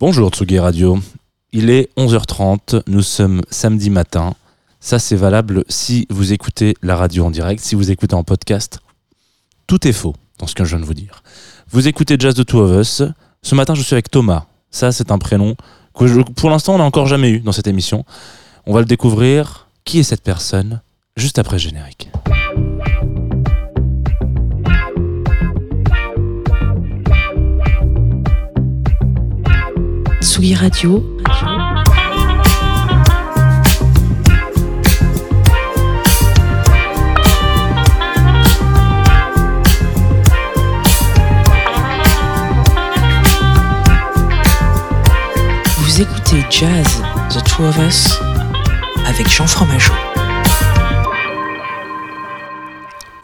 Bonjour Tsugi Radio. Il est 11h30, nous sommes samedi matin. Ça c'est valable si vous écoutez la radio en direct, si vous écoutez en podcast. Tout est faux dans ce que je viens de vous dire. Vous écoutez Jazz the Two of Us. Ce matin je suis avec Thomas. Ça c'est un prénom que pour l'instant on n'a encore jamais eu dans cette émission. On va le découvrir. Qui est cette personne? Juste après le générique. Tsugi Radio, vous écoutez Jazz, The Two of Us, avec Jean Fromageau.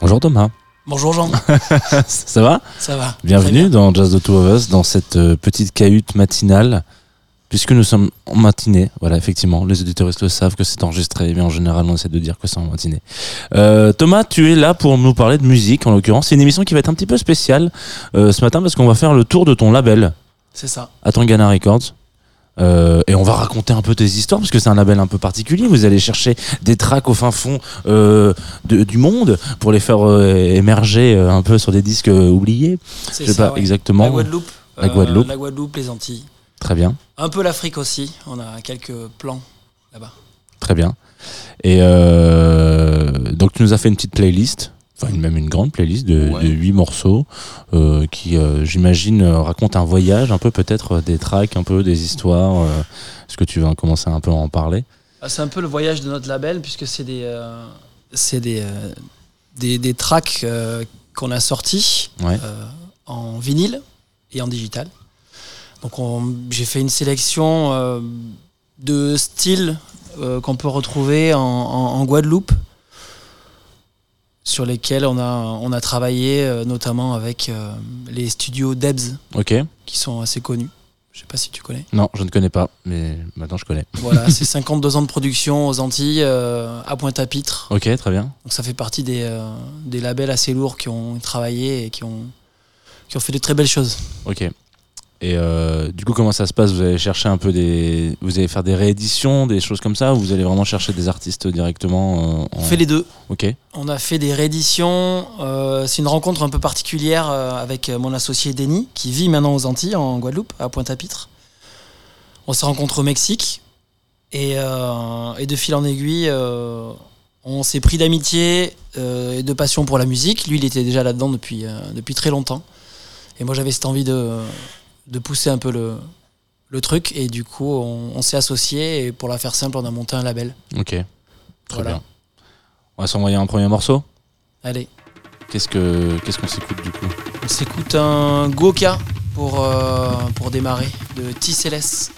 Bonjour Thomas. Bonjour Jean, Ça va? Ça va Bienvenue bien. dans Jazz the Two of Us, dans cette euh, petite cahute matinale, puisque nous sommes en matinée. Voilà, effectivement, les auditeurs le savent que c'est enregistré, mais en général, on essaie de dire que c'est en matinée. Euh, Thomas, tu es là pour nous parler de musique, en l'occurrence. C'est une émission qui va être un petit peu spéciale euh, ce matin, parce qu'on va faire le tour de ton label, C'est ça. Atangana Records. Euh, et on va raconter un peu tes histoires parce que c'est un label un peu particulier. Vous allez chercher des tracks au fin fond euh, de- du monde pour les faire euh, émerger un peu sur des disques oubliés. C'est Je sais ça, pas ouais. exactement. La Guadeloupe. La Guadeloupe. la Guadeloupe, les Antilles. Très bien. Un peu l'Afrique aussi. On a quelques plans là-bas. Très bien. Et euh, donc tu nous as fait une petite playlist, enfin une- même une grande playlist de, Ouais. de 8 morceaux euh, qui, euh, j'imagine, racontent un voyage, un peu peut-être des tracks, un peu des histoires. euh, Est-ce que tu vas commencer un peu à en parler? Ah, C'est un peu le voyage de notre label puisque c'est des, euh, c'est des, euh, des, des tracks euh, qu'on a sortis Ouais. euh, en vinyle et en digital. Donc on- j'ai fait une sélection euh, de styles euh, qu'on peut retrouver en, en- en Guadeloupe, sur lesquels on a, on a travaillé euh, notamment avec les studios Debs, qui sont assez connus. Je sais pas si tu connais. Non, je ne connais pas, mais maintenant je connais. Voilà, c'est 52 ans de production aux Antilles, euh, à Pointe-à-Pitre. Ok, très bien. Donc ça fait partie des, euh, des labels assez lourds qui ont travaillé et qui ont, qui ont fait de très belles choses. Ok. Et euh, du coup, comment ça se passe? Vous allez chercher un peu des, vous allez faire des rééditions, des choses comme ça, ou vous allez vraiment chercher des artistes directement euh, en- On fait les deux. Ok. On a fait des rééditions. euh, c'est une rencontre un peu particulière avec mon associé Denis, qui vit maintenant aux Antilles, en Guadeloupe, à Pointe-à-Pitre. On s'est rencontrés au Mexique. Et, et de fil en aiguille, on s'est pris d'amitié et de passion pour la musique. Lui, il était déjà là-dedans depuis, depuis très longtemps. Et moi, j'avais cette envie de, de pousser un peu le, le truc. Et du coup, on, on s'est associés. Et pour la faire simple, on a monté un label. Ok. Très Voilà. bien. On va s'envoyer un premier morceau? Allez. Qu'est-ce que qu'est-ce qu'on s'écoute du coup? On s'écoute un Goka pour, euh, pour démarrer de Tisseles.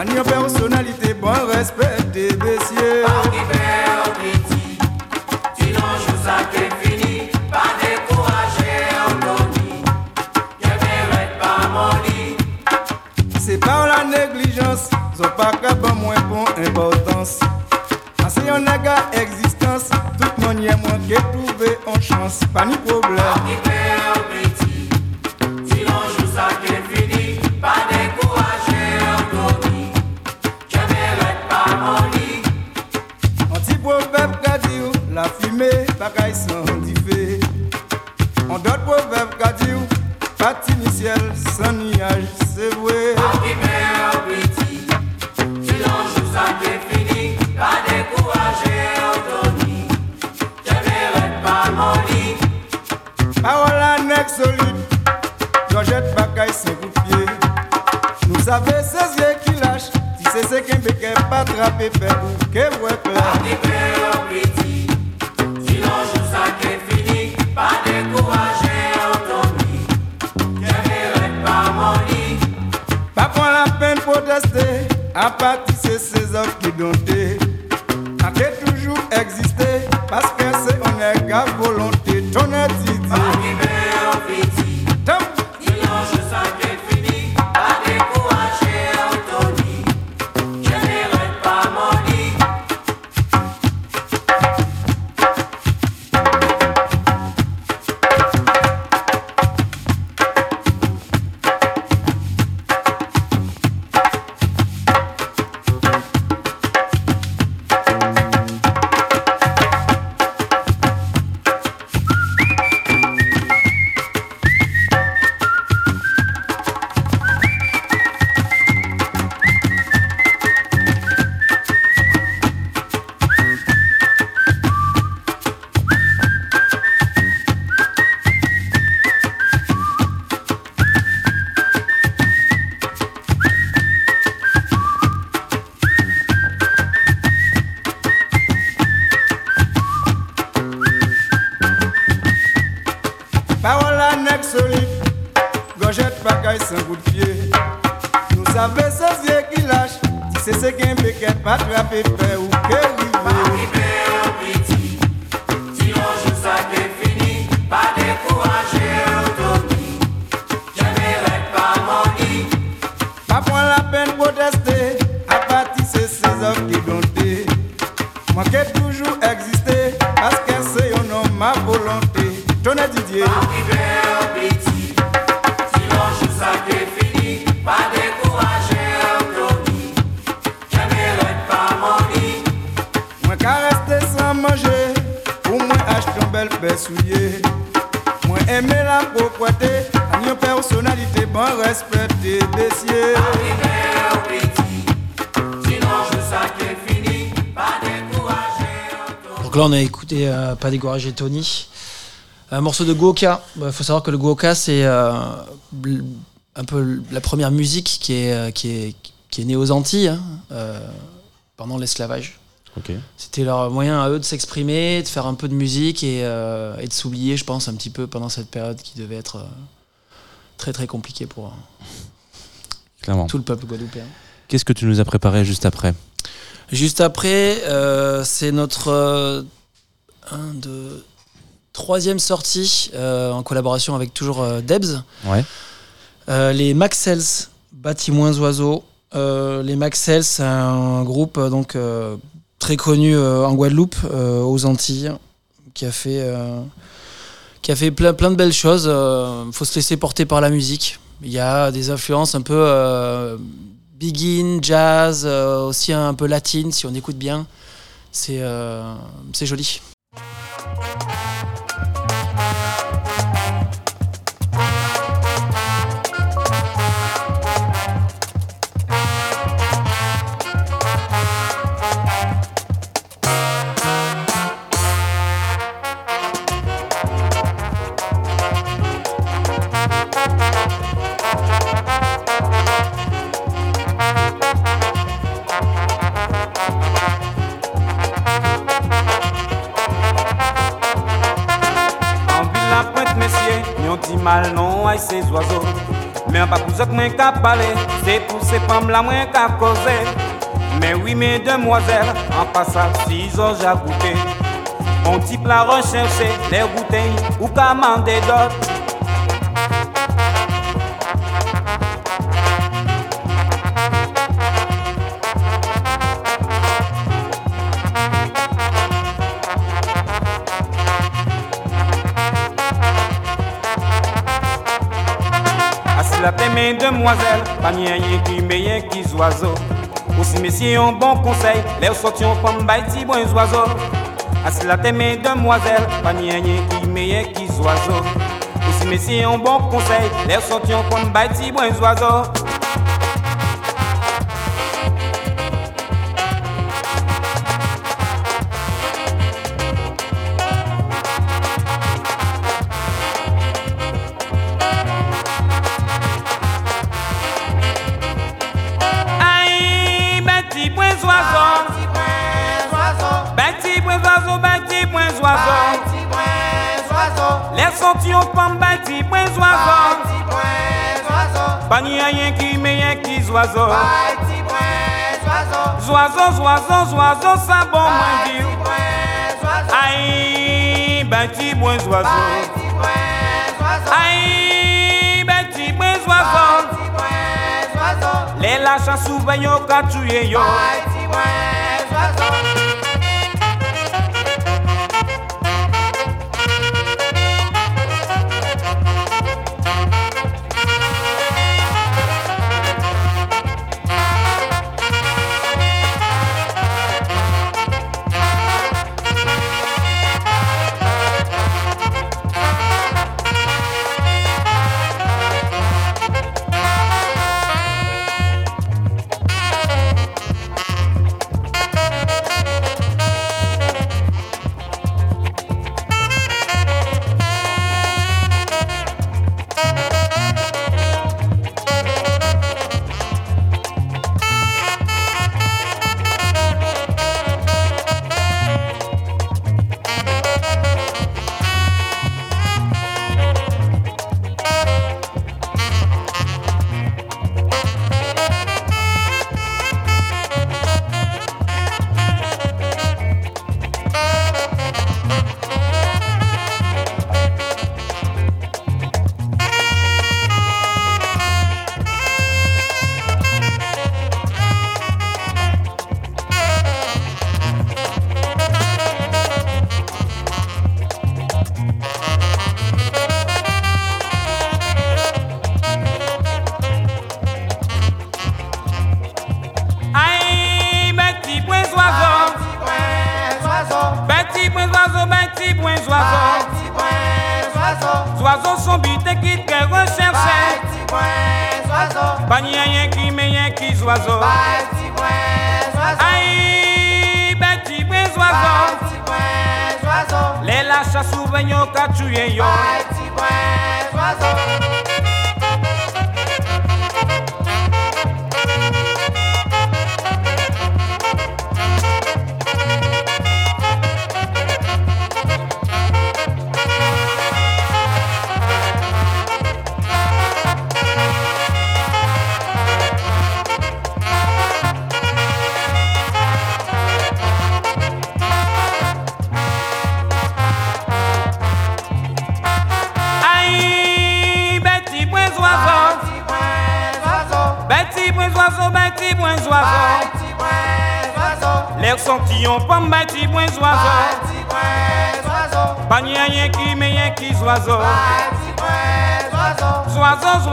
En personnalité, bon respect Pas découragé Tony. Un morceau de Goka. Il faut savoir que le Goka, c'est euh, un peu la première musique qui est, euh, qui est, qui est née aux Antilles hein, euh, pendant l'esclavage. C'était leur moyen à eux de s'exprimer, de faire un peu de musique et, euh, et de s'oublier, je pense, un petit peu pendant cette période qui devait être euh, très très compliquée pour euh, Clairement. tout le peuple guadeloupéen. Qu'est-ce que tu nous as préparé juste après? Juste après, c'est notre euh, un, deux, troisième sortie euh, en collaboration avec toujours euh, Debs. Ouais. Euh, les Maxels, bâtis moins oiseaux. Les Maxels, c'est un groupe donc très connu en Guadeloupe, aux Antilles, qui a fait qui a fait plein plein de belles choses. Il faut se laisser porter par la musique. Il y a des influences un peu begin, jazz, aussi un peu latine si on écoute bien. C'est c'est joli. Thank you. Ces Mais an pa pou zok mwen ka pale Se pou se pam la mwen ka koze Mais oui mes demoiselles En passant six ans j'ai goûté On type la recherche Les bouteilles ou commander d'autres mes demoiselles, pas ni rien qui meilleur qui oiseaux. Aussi messieurs un bon conseil, les sortions comme baiti bon oiseaux. Assis la tête mes demoiselles, pas ni rien qui meilleur qui oiseaux. Aussi messieurs un bon conseil, les sortions comme baiti bon oiseaux. Pas ni rien qui meilleur qui oiseau. Oiseau, oiseau, oiseau, ça bon moins dire. Aïe, bâti point oiseau. Aïe, bâti point oiseau. Les lâches souvent yo tuer yo.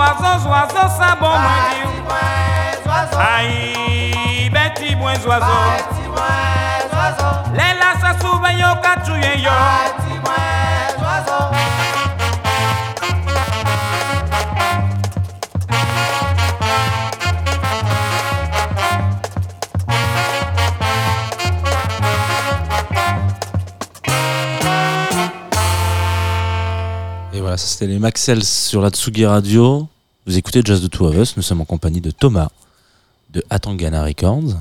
Oiseau, oiseau, oiseau, ça bon, moi dire. Aïe, bêti, point oiseau. Les là, ça souvent yo, katouye yo. c'était les Maxels sur la Tsugi Radio. Vous écoutez Jazz de Two of Us. Nous sommes en compagnie de Thomas de Atangana Records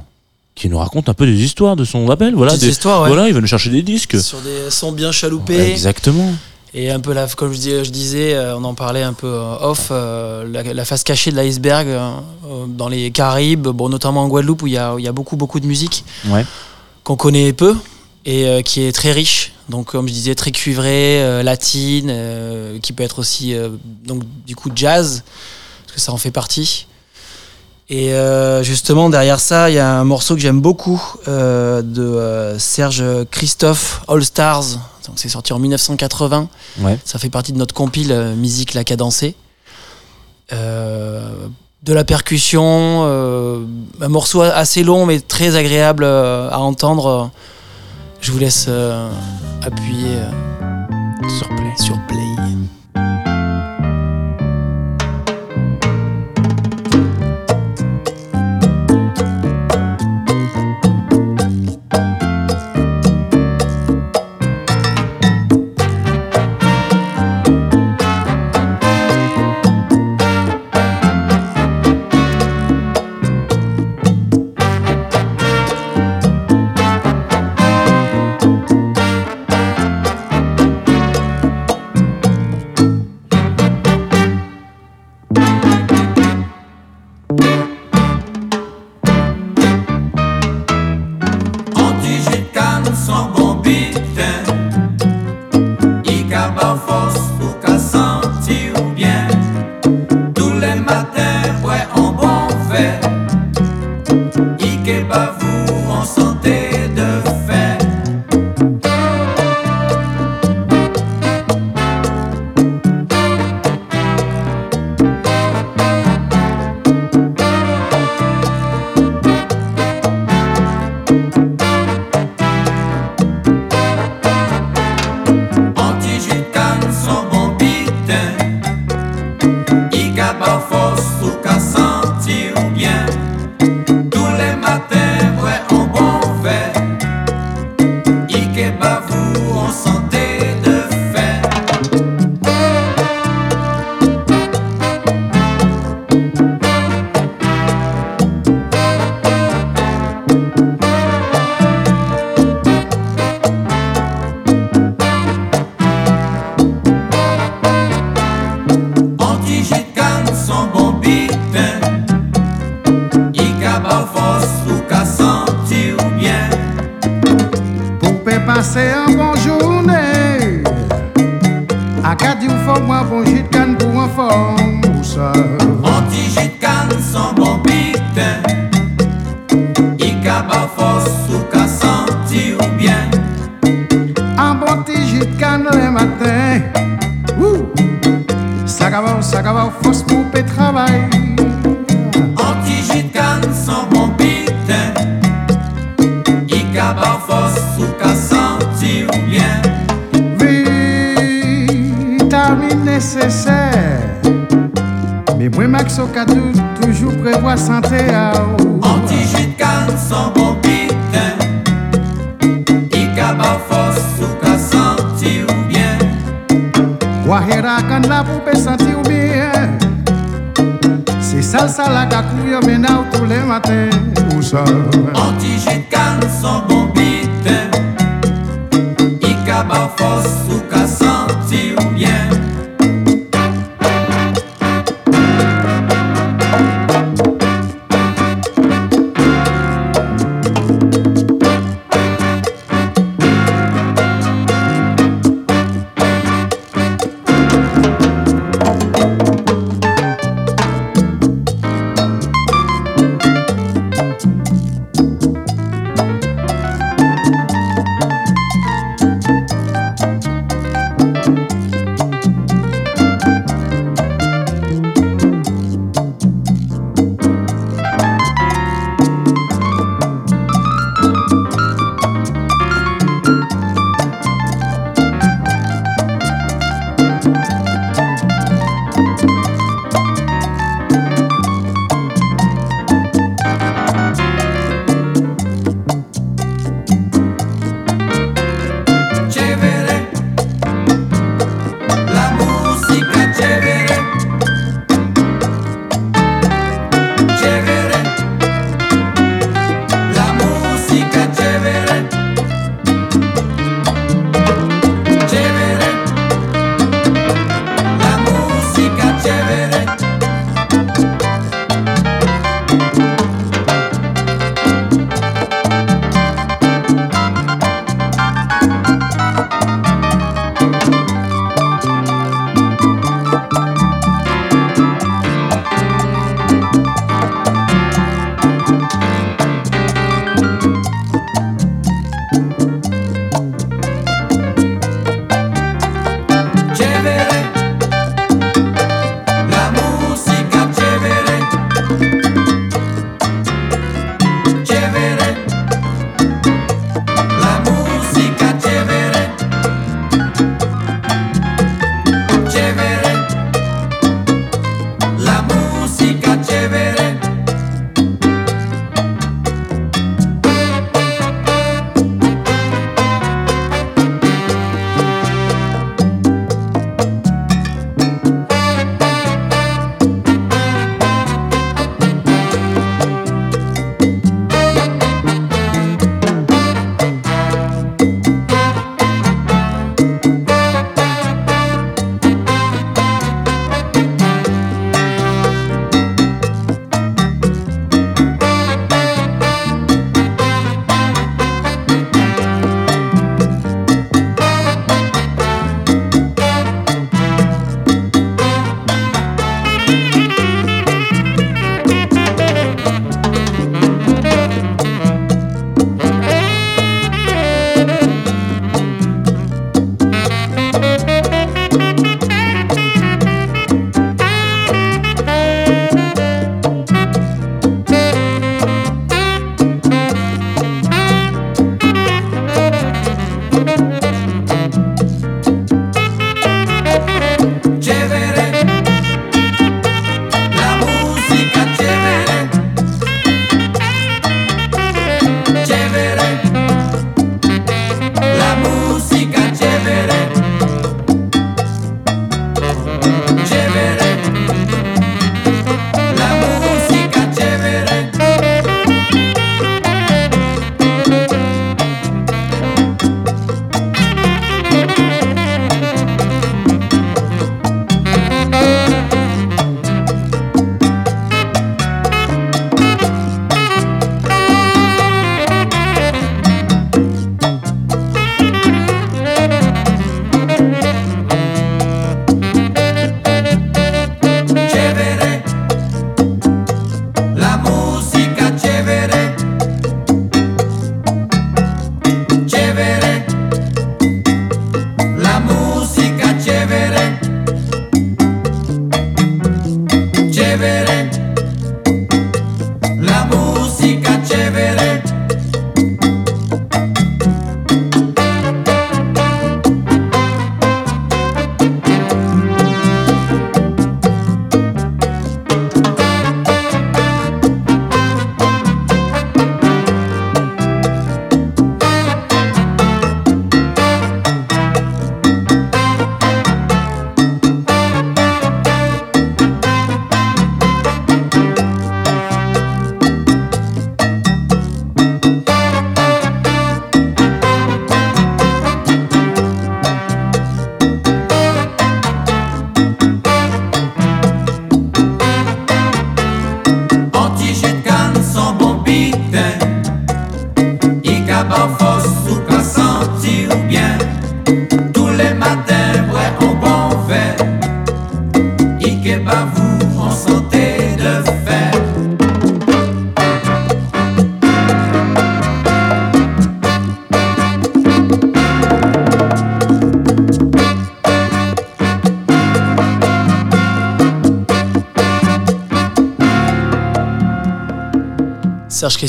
qui nous raconte un peu des histoires de son label. Voilà, des histoires, voilà il va nous chercher des disques. Sur des sons bien chaloupés. exactement. Et un peu, la, comme je, dis- je disais, euh, on en parlait un peu euh, off, euh, la, la face cachée de l'iceberg dans les Caraïbes, bon, notamment en Guadeloupe où il y a, où il y a beaucoup, beaucoup de musique Ouais. qu'on connaît peu et qui est très riche. Donc, comme je disais, très cuivrée, euh, latine, euh, qui peut être aussi, euh, donc, du coup, jazz, parce que ça en fait partie. Et justement, derrière ça, il y a un morceau que j'aime beaucoup de Serge Christophe, All Stars. Donc, c'est sorti en 1980. Ouais. Ça fait partie de notre compile Musique la cadencée. De la percussion, un morceau assez long mais très agréable à entendre. Je vous laisse euh, appuyer euh, Sur play. sur play.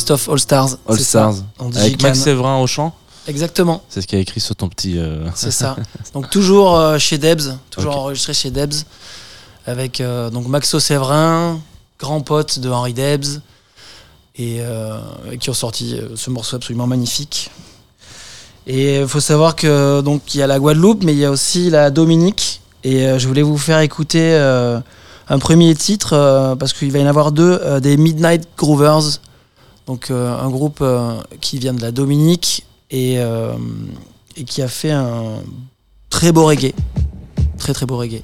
Serge Christophe All Stars. All ça. Stars. Dit Avec. Max Séverin au chant. Exactement, C'est ce qui a écrit sur ton petit. euh, c'est ça. Donc toujours euh, chez Debs, toujours enregistré chez Debs, avec euh, donc Maxo Séverin, grand pote de Henri Debs, et qui ont sorti ce morceau absolument magnifique. Et il faut savoir que donc il y a la Guadeloupe, mais il y a aussi la Dominique. Et je voulais vous faire écouter un premier titre parce qu'il va y en avoir deux, des Midnight Groovers, donc euh, un groupe euh, qui vient de la Dominique euh, et qui a fait un très beau reggae, très très beau reggae.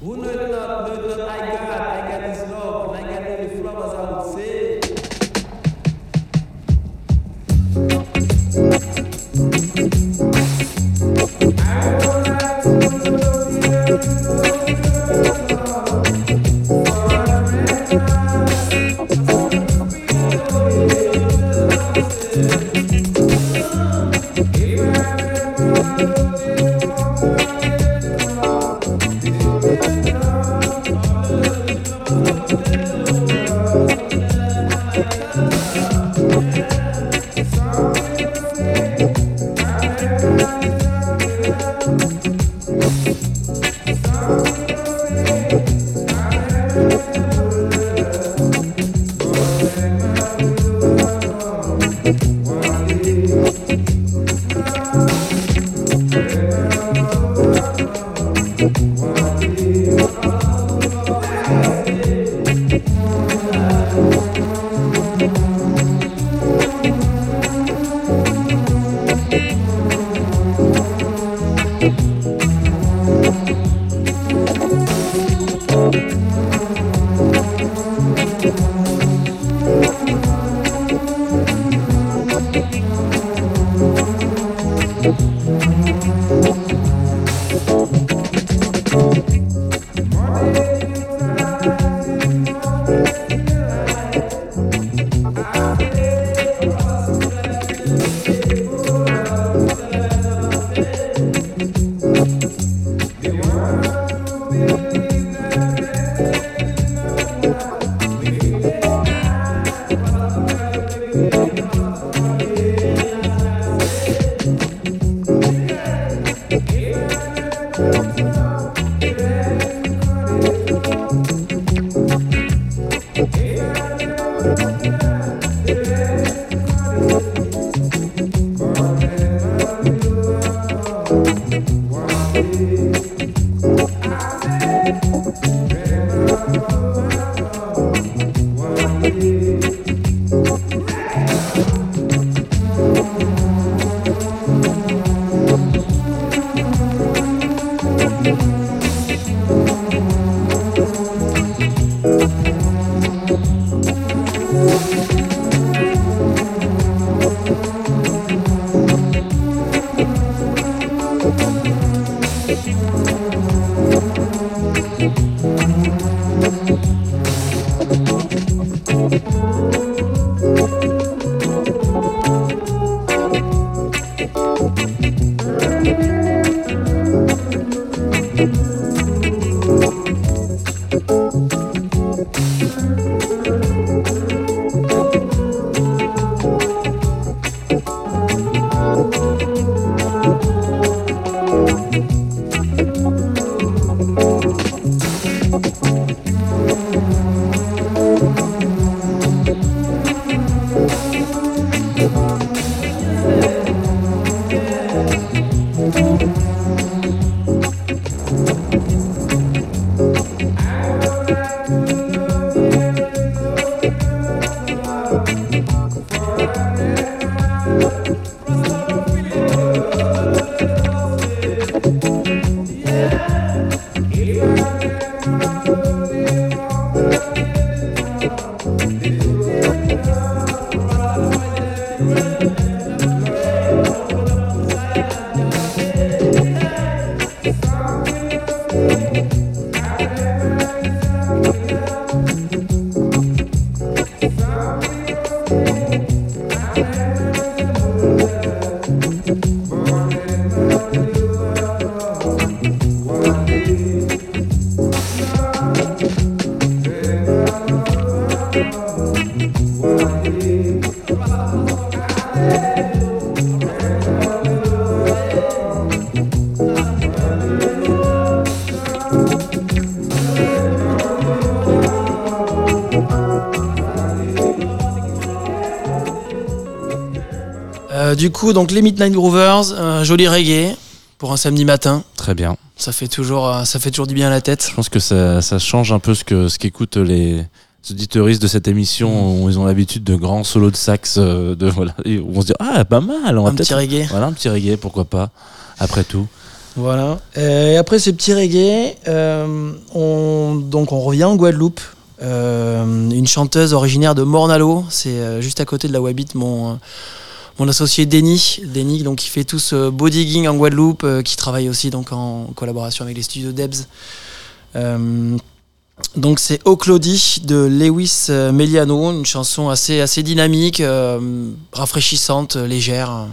Coup, donc les Midnight Groovers, un joli reggae pour un samedi matin. Très bien. Ça fait toujours, euh, ça fait toujours du bien à la tête. Je pense que ça, ça change un peu ce que ce qu'écoutent les auditeuristes de cette émission où ils ont l'habitude de grands solos de sax euh, de voilà où on se dit ah pas mal on va Un petit reggae. voilà un petit reggae pourquoi pas après tout Voilà. Et après ce petit reggae, euh, on, donc on revient en Guadeloupe. Euh, une chanteuse originaire de Mornalo, c'est juste à côté de là où habite mon, mon associé Denis. Denis, qui fait tout ce beau digging en Guadeloupe, euh, qui travaille aussi donc, en collaboration avec les studios Debs. Euh, donc c'est Oh Claudie de Lewis euh, Meliano, une chanson assez, dynamique, euh, rafraîchissante, légère.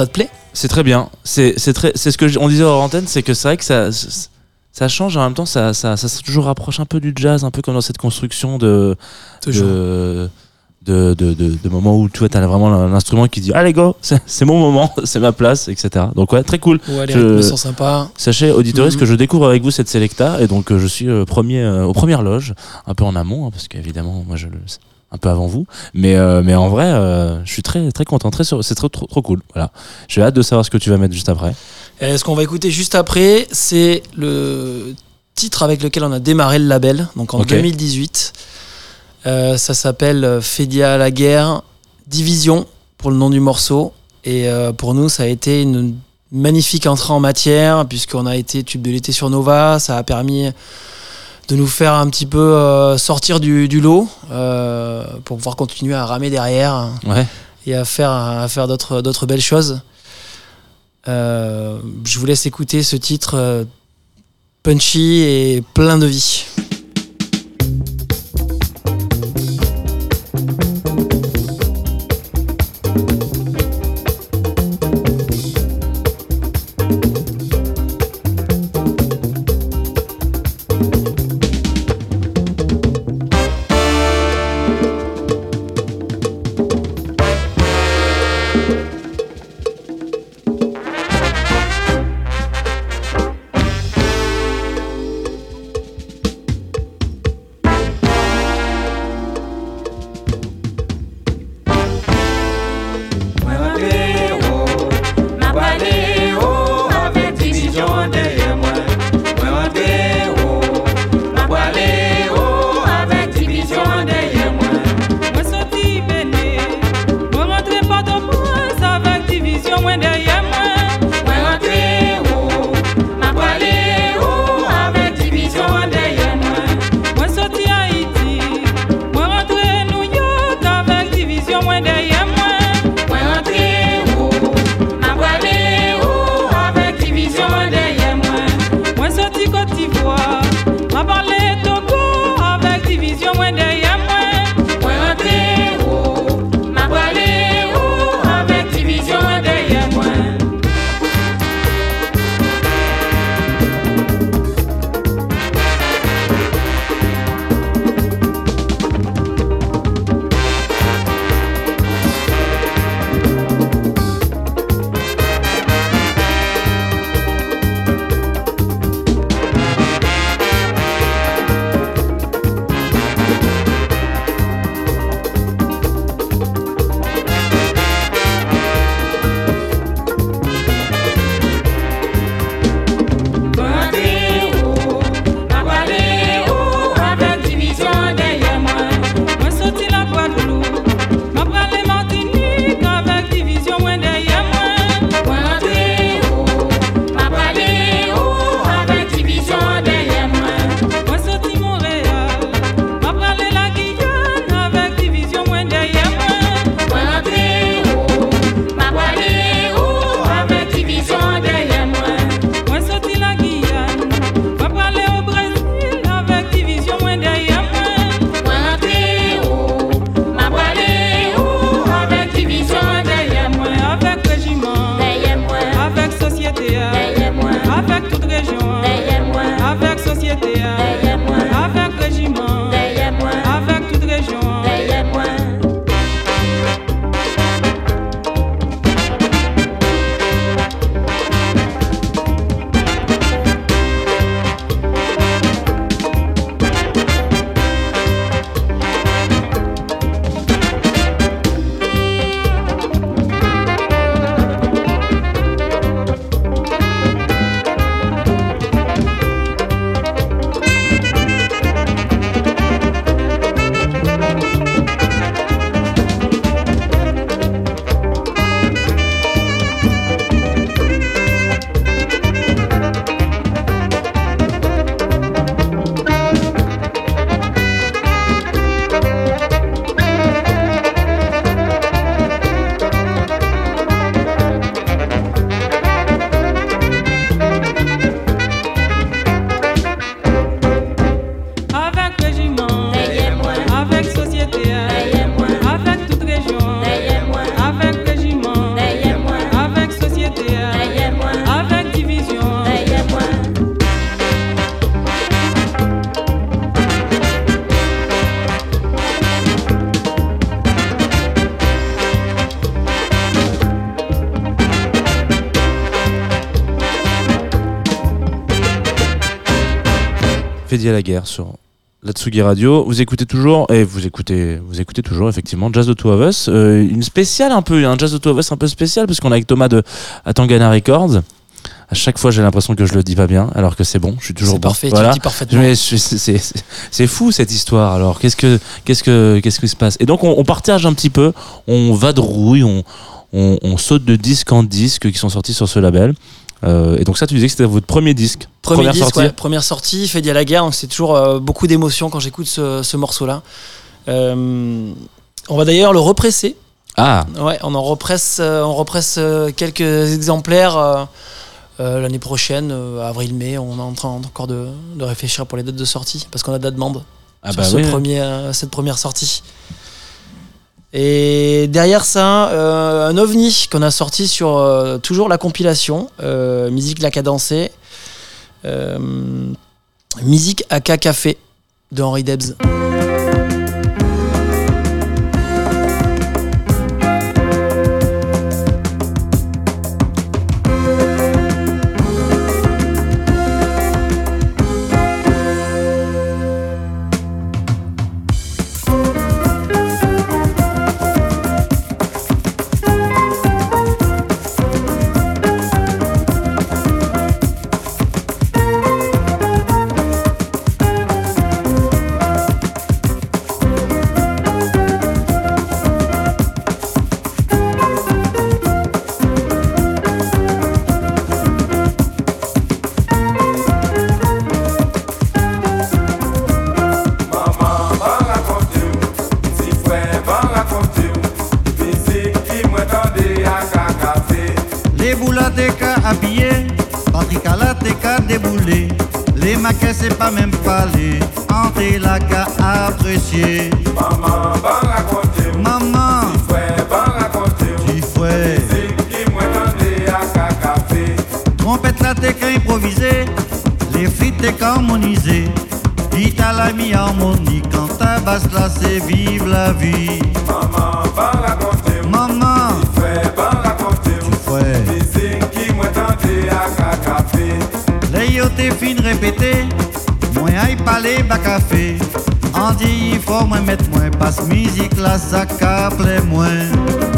Ça te plaît? C'est très bien. C'est c'est très c'est ce que on disait hors antenne c'est que c'est vrai que ça ça change en même temps ça ça ça se toujours rapproche un peu du jazz un peu comme dans cette construction de de de, de, de, de moments où tu vois t'as vraiment l'instrument qui dit allez go c'est c'est mon moment c'est ma place etc donc ouais très cool. Ouais, les Je- rythmes sont sympas. Sachez, auditeurs, Mhm. que je découvre avec vous cette Selecta et donc euh, je suis euh, premier, euh, aux premières loges, un peu en amont, hein, parce qu'évidemment, moi je le- un peu avant vous. Mais, euh, mais en vrai, euh, je suis très, très content. Très, sur- c'est trop, trop, trop cool. Voilà. J'ai hâte de savoir ce que tu vas mettre juste après. Et ce qu'on va écouter juste après, c'est le titre avec lequel on a démarré le label, donc en Ok. 2018. Euh, ça s'appelle euh, Fédia à la guerre, Division pour le nom du morceau. Et euh, pour nous, ça a été une magnifique entrée en matière, puisqu'on a été tube de l'été sur Nova. Ça a permis de nous faire un petit peu euh, sortir du, du lot euh, pour pouvoir continuer à ramer derrière Ouais. et à faire, à faire d'autres, d'autres belles choses. Euh, je vous laisse écouter ce titre punchy et plein de vie. Fait à la guerre sur la Tsugi Radio. Vous écoutez toujours, et vous écoutez, vous écoutez toujours effectivement Jazz de Two of Us. Euh, une spéciale un peu, un Jazz de Two of Us un peu spécial, parce qu'on est avec Thomas de Atangana Records. À chaque fois, j'ai l'impression que je le dis pas bien, alors que c'est bon, je suis toujours bon. parfait, tu Voilà. le dis parfaitement. C'est- fou cette histoire. Alors qu'est-ce que qu'est-ce que qu'est-ce qui se passe? Et donc on, on partage un petit peu, on vadrouille, on, on, on saute de disque en disque qui sont sortis sur ce label. Euh, et donc ça, tu disais que c'était votre premier disque, Premier première disque, sortie. ouais, première sortie, fait à la guerre, donc c'est toujours euh, beaucoup d'émotions quand j'écoute ce, ce morceau-là. Euh, on va d'ailleurs le represser. Ah, Ouais, on en represse, on represse quelques exemplaires l'année prochaine, avril-mai. On est en train encore de, de réfléchir pour les dates de sortie parce qu'on a de la demande ah sur bah ce oui. premier, cette première sortie. Et derrière ça, euh, un ovni qu'on a sorti sur euh, toujours la compilation, euh, musique la cadencée, musique AK Café de Henri Debs. T'es qu'à harmoniser. Dit à la mi-harmonie, quand ta basse là c'est vive la vie. Maman va raconter ou, Maman, frère va raconter ou, petit frère. musique qui m'entendait à café. Les yo t'es fin répété, moi aille parler bas café. On dit il faut moi mettre moins passe musique là ça caple moins.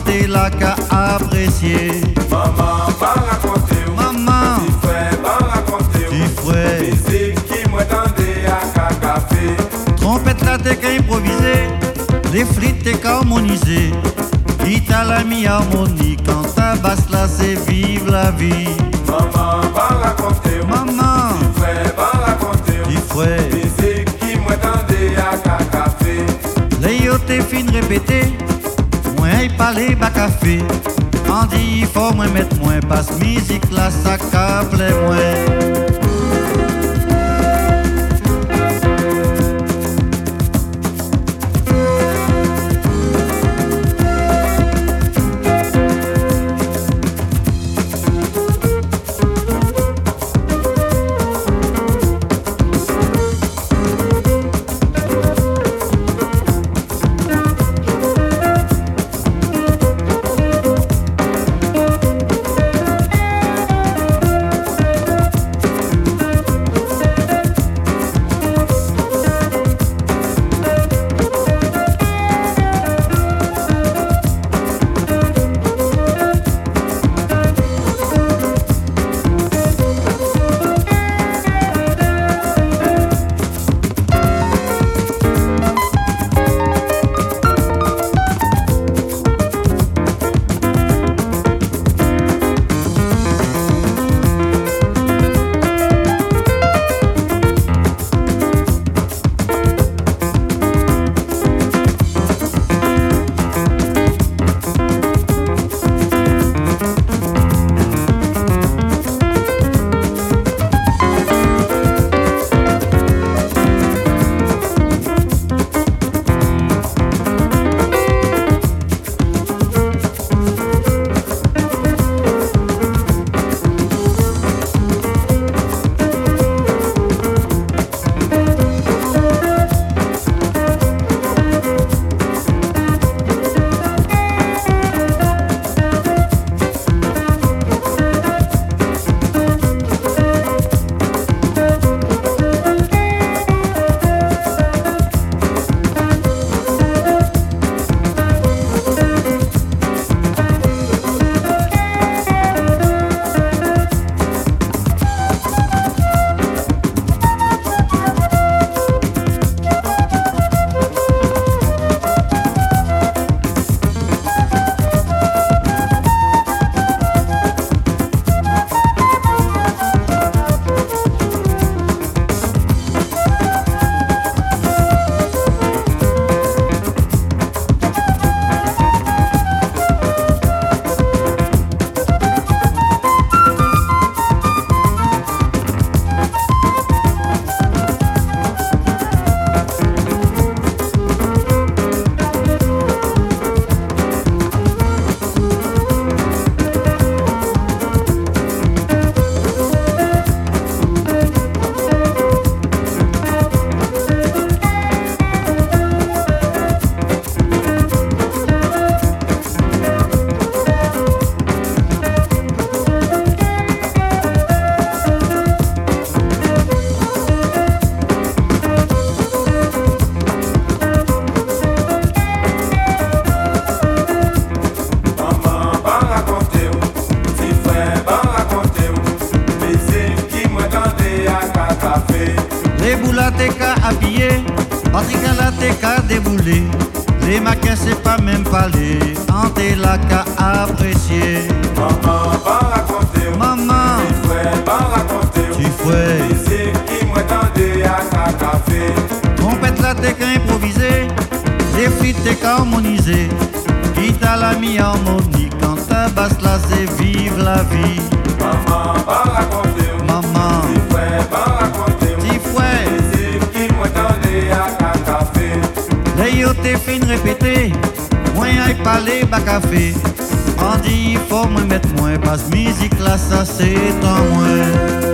Parler, Ante la qu'à apprécier. Maman va raconter Maman, frère va raconter petit frère, musique qui m'entendait à café. trompette là t'es qu'à improviser, les frites t'es qu'à harmoniser. À la mi-harmonie, quand ta basse là c'est vive la vie. Maman va raconter Maman, frère va raconter petit frère. musique qui m'entendait à café. Les yo t'es fin aille parler bas café. On dit il faut moins mettre moins passe musique là caple moins. Vie. Maman va raconter Maman, Petit frère va raconter petit fouet. Musique qui m'attendait à un café yo t'es fin répété, moi aille parler bas café. On dit il faut mettre moins, parce musique là ça c'est en moins.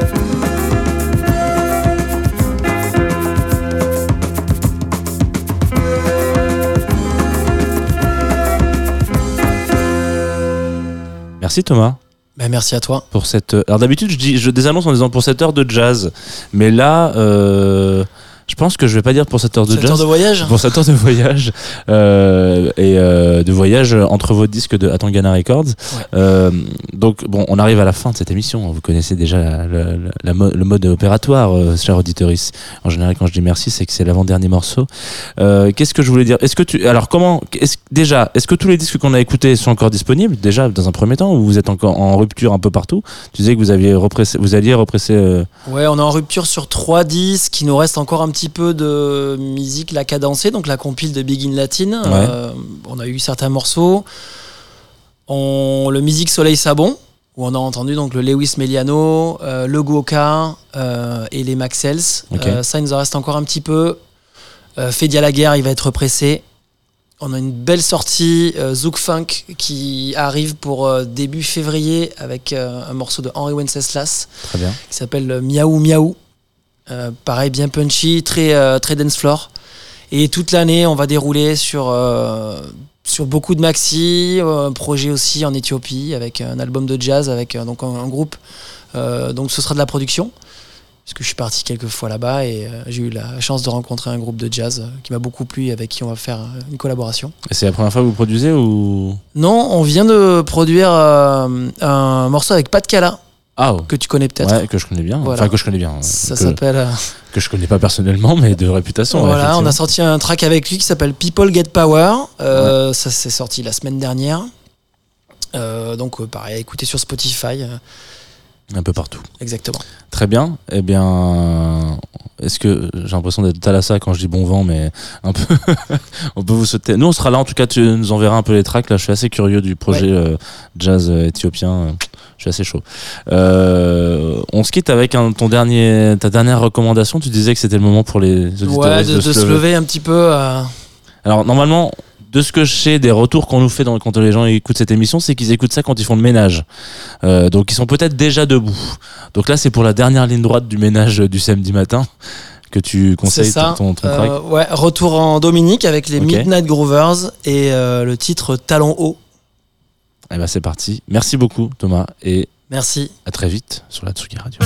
Merci Thomas Ben, merci à toi. pour cette. Alors d'habitude, je dis, je désannonce en disant pour cette heure de jazz, mais là, euh, pense que je vais pas dire pour cette heure de jazz. de voyage Pour cette heure de voyage euh, et euh, de voyage entre vos disques de Atangana Records. Euh, donc bon, on arrive à la fin de cette émission. Vous connaissez déjà le mode opératoire, cher auditoris. En général, quand je dis merci, c'est que c'est l'avant-dernier morceau. Qu'est-ce que je voulais dire? Est-ce que tu alors comment est déjà est-ce que tous les disques qu'on a écoutés sont encore disponibles? Déjà dans un premier temps ou vous êtes encore en rupture un peu partout? Tu disais que vous aviez repressé, vous alliez represser. Ouais, on est en rupture sur trois disques. Il nous reste encore un petit peu de musique la cadencée, donc la compile de Big in Latin. Euh, on a eu certains morceaux. On, le Musique Soleil Sabon, où on a entendu donc le Lewis Meliano, euh, le Goka euh, et les Maxels. Ça, il nous en reste encore un petit peu. Fédia la guerre, il va être pressé. On a une belle sortie euh, Zouk Funk qui arrive pour euh, début février avec euh, un morceau de Henry Wenceslas Très bien. qui s'appelle Miaou Miaou. Euh, pareil, bien punchy, très, euh, très dance floor. Et toute l'année, on va dérouler sur, euh, sur beaucoup de maxi, euh, un projet aussi en Éthiopie avec un album de jazz, avec euh, donc un, un groupe. Donc ce sera de la production. Parce que je suis parti quelques fois là-bas et j'ai eu la chance de rencontrer un groupe de jazz qui m'a beaucoup plu et avec qui on va faire une collaboration. Et c'est la première fois que vous produisez ou? Non, on vient de produire un morceau avec Pat Cala, Ah. oh. que tu connais peut-être. Ouais, que je connais bien. Voilà. Enfin, que je connais bien. Ça que, s'appelle. euh, que je connais pas personnellement, mais de réputation. Voilà, on a sorti un track avec lui qui s'appelle People Get Power. Euh, Ça s'est sorti la semaine dernière. Euh, donc pareil, à écouter sur Spotify. Euh, un peu partout. exactement. Très bien. Eh bien, est-ce que j'ai l'impression d'être Thalassa quand je dis bon vent, mais un peu. on peut vous sauter. Nous, on sera là. En tout cas, tu nous enverras un peu les tracks. Là, je suis assez curieux du projet euh, jazz euh, éthiopien. Je suis assez chaud. Euh, on se quitte avec un, ton dernier, ta dernière recommandation. Tu disais que c'était le moment pour les auditeurs Ouais, de, de se lever un petit peu. euh, Alors normalement, de ce que je sais des retours qu'on nous fait dans, quand les gens écoutent cette émission, c'est qu'ils écoutent ça quand ils font le ménage. Euh, donc ils sont peut-être déjà debout. Donc là, c'est pour la dernière ligne droite du ménage du samedi matin que tu conseilles ça. ton, ton Euh, track. ouais, retour en Dominique avec les. Midnight Groovers et euh, le titre Talon haut. Eh ben c'est parti. Merci beaucoup Thomas et Merci. à très vite sur la Tsugi Radio.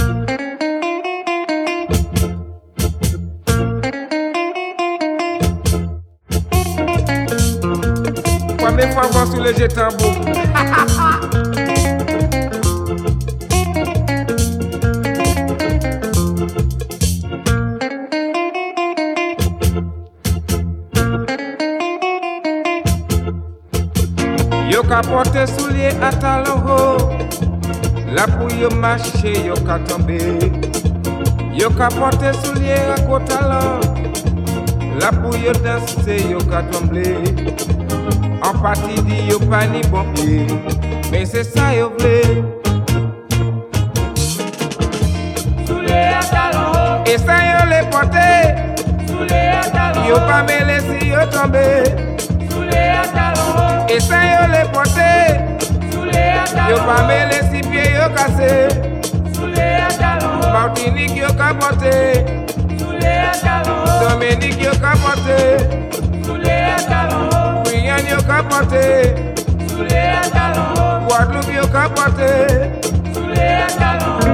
Première fois voir sur le jet tambour? Yo ka porte soulier à talon haut. La pou yo marcher yo ka tombe Yo ka porte soulier à gros talon La pou yo danser yo ka tombe En partie dit yo pas ni bon pied Mais c'est ça yo vle. Soulier à talon haut. Et ça yo les porte. Soulier à talon haut. Yo si yo tombe Soulier à talon haut. Et ça yo les porte. Soulier à talon Yo si Soulier à talon Martinique yo talon haut. Dominique yo ka haut Guyane yo ka porte Soulier à talon haut Guadeloupe yo ka porte Soulier à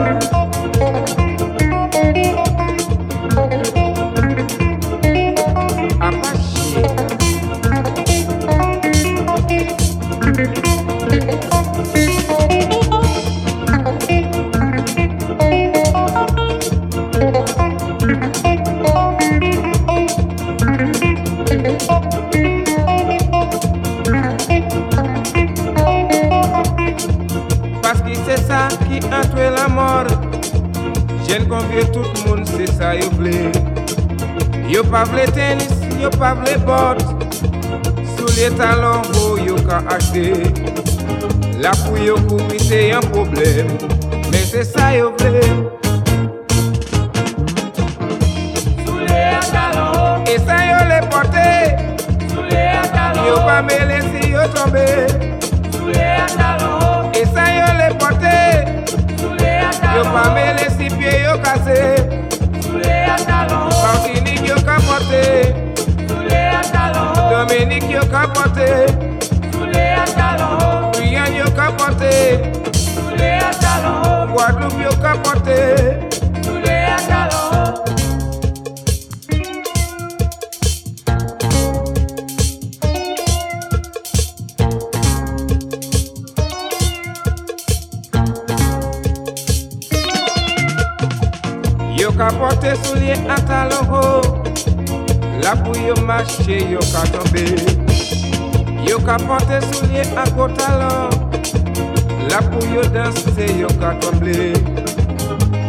se yo ka tremble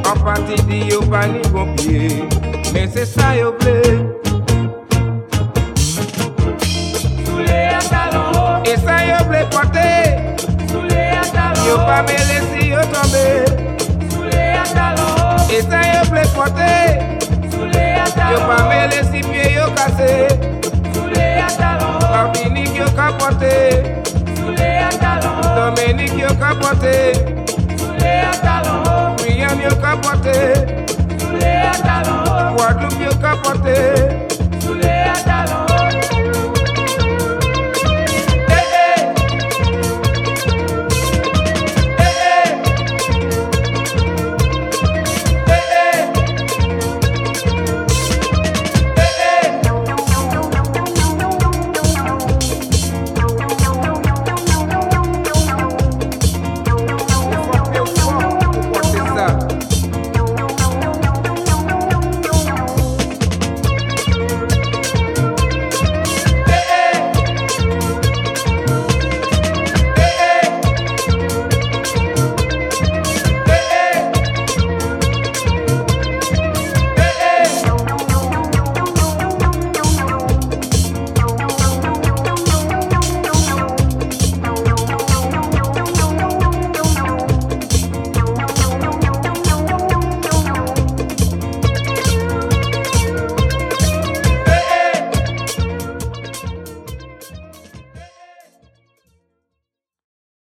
An pati di yo pa ni bon pie Men se sa yo ble Soule a talon ho. E sa yo ble pote. Soule a talon ho. Yo pa me lesi yo tombe. Soule a talon ho. E sa yo ble pote. Soule a talon ho Yo pa me lesi pie yo kase. Soule a talon ho. Parvinik yo ka pote. Soule a talon ho. Domenik yo ka pote. Soule a talon Guyane yo ka pote Soule a talon Guadeloupe yo ka pote